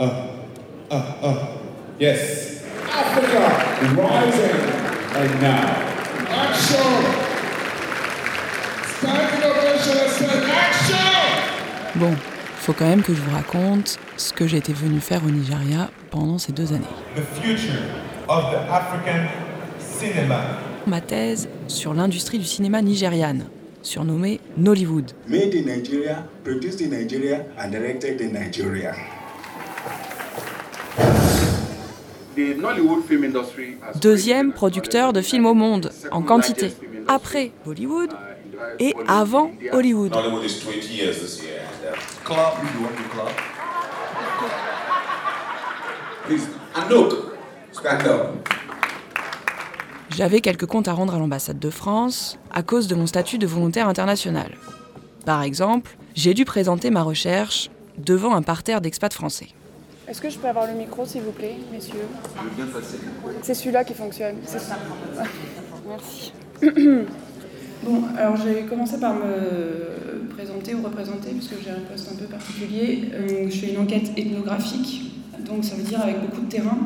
Uh, uh, uh. Yes. Africa rising. And now, action! Standing ovation action! Bon, faut quand même que je vous raconte ce que j'étais venu faire au Nigeria pendant ces deux années. The future of the African cinema. Ma thèse sur l'industrie du cinéma nigériane, surnommée Nollywood. Made in Nigeria, produced in Nigeria, and directed in Nigeria. Deuxième producteur de films au monde, en quantité, après Bollywood et avant Hollywood. Hollywood is 20 years this year. Club, you want the club? Please, Anouk, stand up. J'avais quelques comptes à rendre à l'ambassade de France à cause de mon statut de volontaire international. Par exemple, j'ai dû présenter ma recherche devant un parterre d'expats français. Est-ce que je peux avoir le micro, s'il vous plaît, messieurs C'est celui-là qui fonctionne. C'est ça. Merci. Bon, alors j'ai commencé par me présenter ou représenter, puisque j'ai un poste un peu particulier. Euh, je fais une enquête ethnographique, donc ça veut dire avec beaucoup de terrain.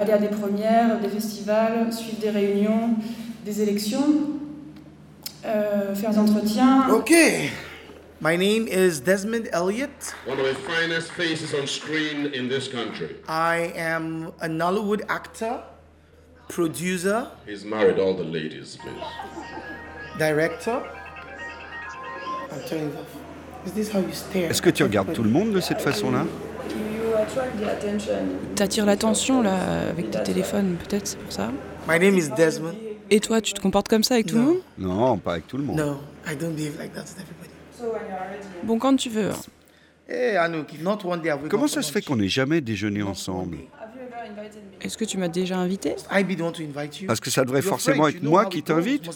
Aller à des premières, des festivals, suivre des réunions, des élections, euh, faire des entretiens. Okay. My name is Desmond Elliott. One of the finest faces on screen in this country. I am a Nollywood actor, producer, He's married all the ladies, please. director. I'm turning it off. Is this how you stare? Est-ce que tu regardes tout le monde de cette façon-là? Do you attract the attention? T'attires l'attention là avec tes téléphones, peut-être c'est pour ça My name is Desmond. Et toi, tu te comportes comme ça avec tout le No. monde? Non, pas avec tout le monde. No, I don't behave like that with everybody. Bon, quand tu veux. hein. Wake Comment ça se fait qu'on n'ait jamais déjeuné ensemble? Est-ce que tu m'as déjà invité? I be the one to invite you. Parce que ça devrait forcément être moi qui t'invite.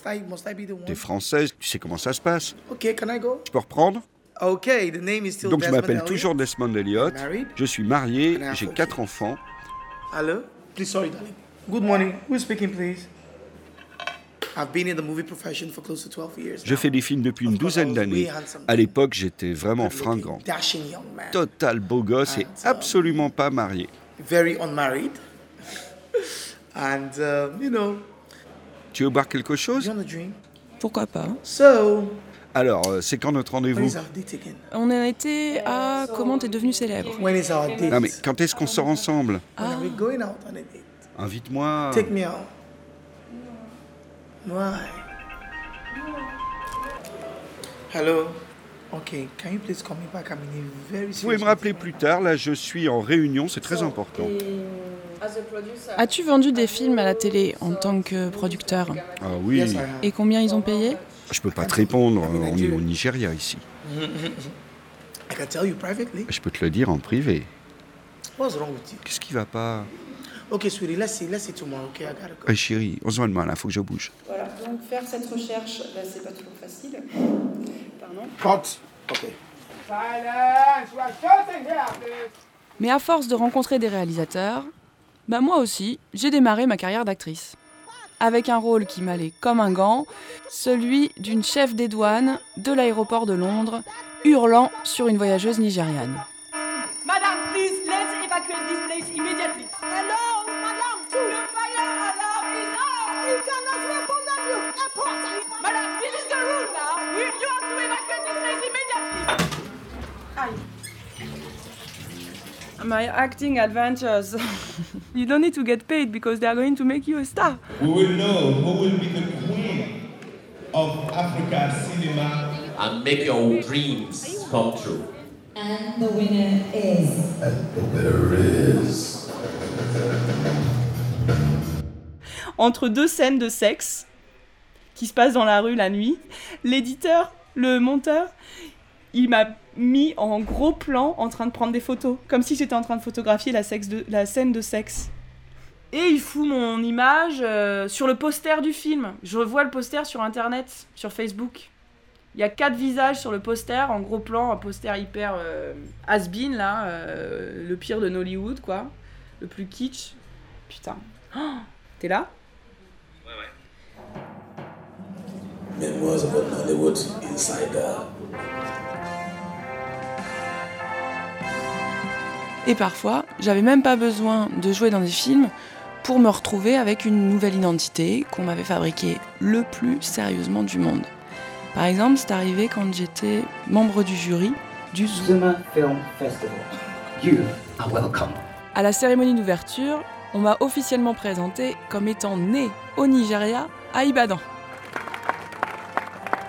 T'es française, tu sais comment ça se passe. Okay, can I go? Tu peux reprendre Okay, the name is still Donc je Desmond m'appelle toujours Desmond Elliott. Je suis marié, j'ai quatre enfants. Hello? Please, sorry, darling. Good morning. Who's speaking, please? Je fais des films depuis une douzaine d'années. À l'époque, j'étais vraiment fringant. Dashing young man. Total beau gosse et And, um, absolument pas marié. Very unmarried. and, um, you know, Tu veux boire quelque chose? Pourquoi pas So, Alors, euh, c'est quand notre when rendez-vous is our date again? On a été à comment t'es devenu célèbre? When is our date? Non mais quand est-ce qu'on sort ensemble? When are we going out on a date? Invite-moi. Why? Hello. Okay, can you please call me back? I'm in a very Vous pouvez me rappeler plus tard, là je suis en réunion, c'est très important. As a producer, As-tu vendu des films à la télé en tant que producteur? Ah oui. Et combien ils ont payé? Je peux pas te répondre, on est au Nigeria ici. I can tell you privately. Je peux te le dire en privé. What's wrong with you? Qu'est-ce qui va pas? Okay, sweetie, let's see. Let's see tomorrow. Okay, I gotta go. Eh chérie, on se voit demain là, faut que je bouge. Voilà, donc faire cette recherche, ben, c'est pas toujours facile. Pardon. Cut. Okay. Mais à force de rencontrer des réalisateurs, bah moi aussi, j'ai démarré ma carrière d'actrice. Avec un rôle qui m'allait comme un gant, celui d'une chef des douanes de l'aéroport de Londres, hurlant sur une voyageuse nigériane. My acting adventures. you don't need to get paid because they are going to make you a star. We will know who will be the queen of Africa cinema. And make your dreams come true. And the winner is. Entre deux scènes de sexe qui se passent dans la rue la nuit, l'éditeur, le monteur, il m'a mis en gros plan en train de prendre des photos, comme si j'étais en train de photographier la, sexe de, la scène de sexe. Et il fout mon image euh, sur le poster du film. Je revois le poster sur internet, sur Facebook. Il y a quatre visages sur le poster, en gros plan, un poster hyper euh, has-been, là, euh, le pire de Nollywood, quoi. Le plus kitsch. Putain. Oh, T'es là? Memoirs of a Nollywood insider. Et parfois, j'avais même pas besoin de jouer dans des films pour me retrouver avec une nouvelle identité qu'on m'avait fabriquée le plus sérieusement du monde. Par exemple, c'est arrivé quand j'étais membre du jury du Zuma Film Festival. You are welcome. À la cérémonie d'ouverture, on m'a officiellement présenté comme étant né au Nigeria, à Ibadan.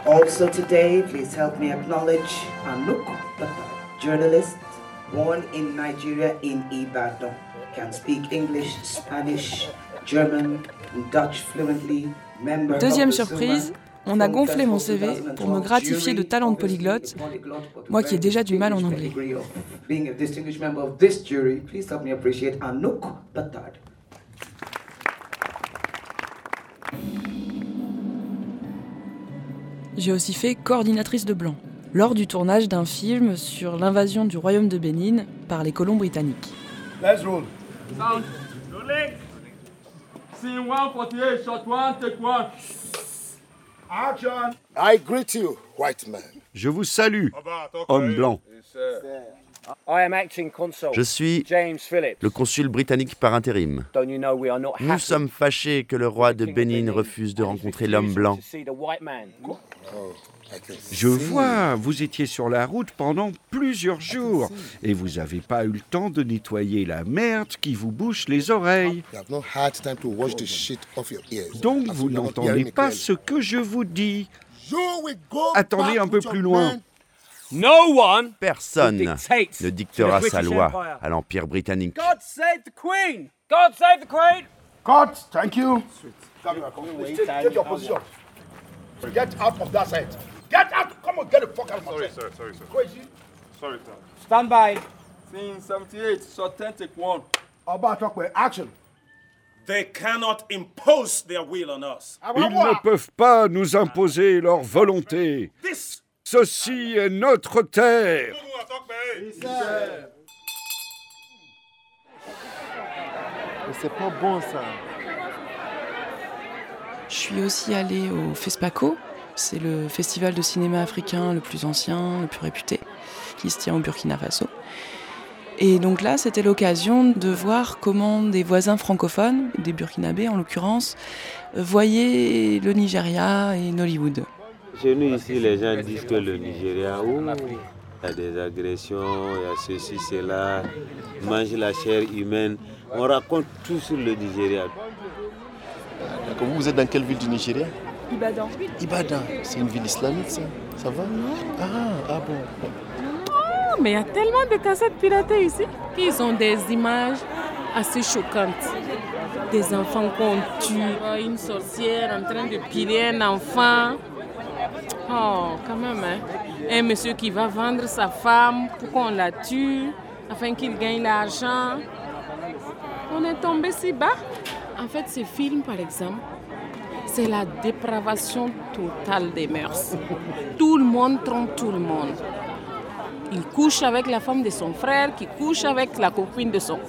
Also today, please help me acknowledge Anouk journalist born in Nigeria in Ibadan. Can speak English, Spanish, German, Dutch fluently. Member Deuxième of the surprise, on a gonflé mon CV 2012 pour me gratifier de talent de polyglotte, moi qui ai déjà du mal en anglais. degree of Being a distinguished member of this jury, please help me appreciate Anouk Batard. J'ai aussi fait coordinatrice de blanc, lors du tournage d'un film sur l'invasion du royaume de Bénin par les colons britanniques. Let's roll. Sound. Rolling. Scene 148, shot one, take one. Action. I greet you, white man. Je vous salue, homme blanc. I am acting consul. Je suis James Phillips. le consul britannique par intérim. Don't you know we are not Nous sommes fâchés que le roi de Bénin refuse de rencontrer l'homme blanc. Je vois, vous étiez sur la route pendant plusieurs jours et vous n'avez pas eu le temps de nettoyer la merde qui vous bouche les oreilles. You have not had time to wash the shit off your ears. Donc vous n'entendez pas ce que je vous dis. Attendez un peu plus loin. men. No one Personne ne dictera sa loi à l'Empire britannique. God save the Queen! God save the Queen! Cut. Thank you. Get out of that side. Get out. Come on, get the fuck out of my Sorry, sir, sorry, sir. Crazy. Sorry, sir. Stand by. Scene 78, shot 10, take one. About talk with action. They cannot impose their will on us. Ils ne peuvent pas nous imposer leur volonté. This Ceci est notre terre. Mais c'est pas bon ça. Je suis aussi allée au FESPACO, c'est le festival de cinéma africain le plus ancien, le plus réputé, qui se tient au Burkina Faso. Et donc là, c'était l'occasion de voir comment des voisins francophones, des Burkinabés en l'occurrence, voyaient le Nigeria et Nollywood. Chez nous ici, les gens disent que le Nigeria, ouh, il y a des agressions, il y a ceci, cela, ils mangent la chair humaine. On raconte tout sur le Nigeria. Vous êtes dans quelle ville du Nigeria? Ibadan. Ibadan. C'est une ville islamique ça Ça va? Ah, ah bon. Oh, mais il y a tellement de cassettes piratées ici qu'ils ont des images assez choquantes. Des enfants qu'on tue, une sorcière en train de piler un enfant. Oh, quand même, hein. Un monsieur qui va vendre sa femme pour qu'on la tue, afin qu'il gagne l'argent. On est tombé si bas. En fait, ces films, par exemple, c'est la dépravation totale des mœurs. Tout le monde trompe tout le monde. Il couche avec la femme de son frère, qui couche avec la copine de son.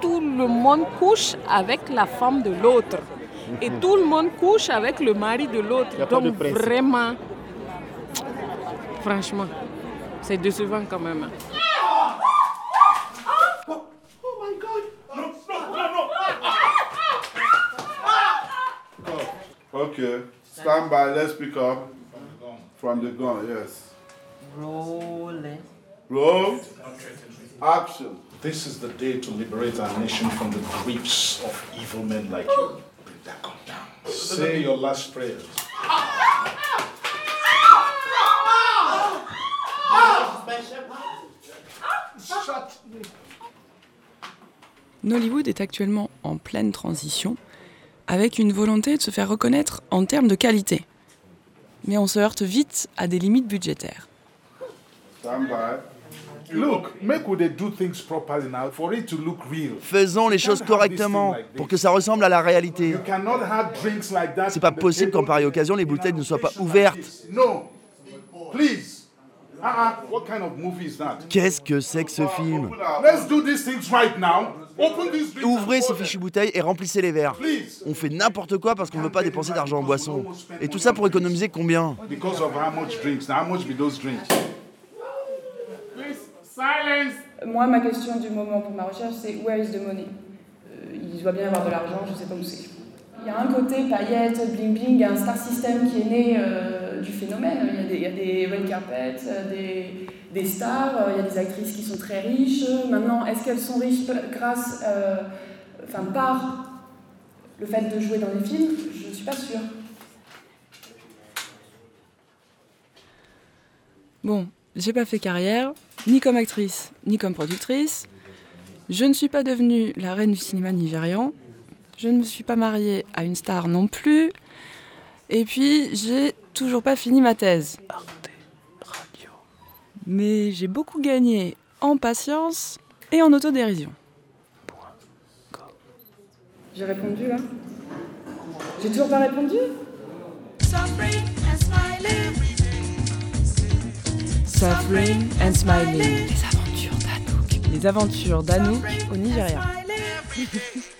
Tout le monde couche avec la femme de l'autre. Et tout le monde couche avec le mari de l'autre. Donc vraiment, franchement, c'est décevant quand même. Okay. Stand by. Let's pick up from the gun. Yes. Rolling. Roll. Action. This is the day to liberate our nation from the griefs of evil men like you. Bring that gun down. Say your last prayers. Nollywood est actuellement en pleine transition, avec une volonté de se faire reconnaître en termes de qualité. Mais on se heurte vite à des limites budgétaires. Stand by. Look, make would they do things properly now for it to look real. Faisons les choses correctement pour que ça ressemble à la réalité. C'est pas possible qu'en pareille occasion, les bouteilles ne soient pas ouvertes. Qu'est-ce que c'est que ce film? Let's do these things right now. Open these drinks. Ouvrez ces fichues bouteilles et remplissez les verres. On fait n'importe quoi parce qu'on ne veut pas dépenser d'argent en boisson. Et tout ça pour économiser combien? Because of how much drinks. Now, how much be those drinks? Please, silence. Moi, ma question du moment pour ma recherche, c'est where is the money? Euh, Il doit bien y avoir de l'argent, je ne sais pas où c'est. Il y a un côté paillettes, bling bling, il y a un star system qui est né euh, du phénomène. Il y a des, red carpets, des, des stars, euh, il y a des actrices qui sont très riches. Maintenant, est-ce qu'elles sont riches grâce, euh, enfin par le fait de jouer dans les films? Je ne suis pas sûre. Bon, j'ai pas fait carrière, ni comme actrice, ni comme productrice. Je ne suis pas devenue la reine du cinéma nigérian. Je ne me suis pas mariée à une star non plus. Et puis, j'ai toujours pas fini ma thèse. Mais j'ai beaucoup gagné en patience et en autodérision. J'ai répondu là J'ai toujours pas répondu Suffering and Smiling. Les aventures d'Anouk. Les aventures d'Anouk au Nigeria.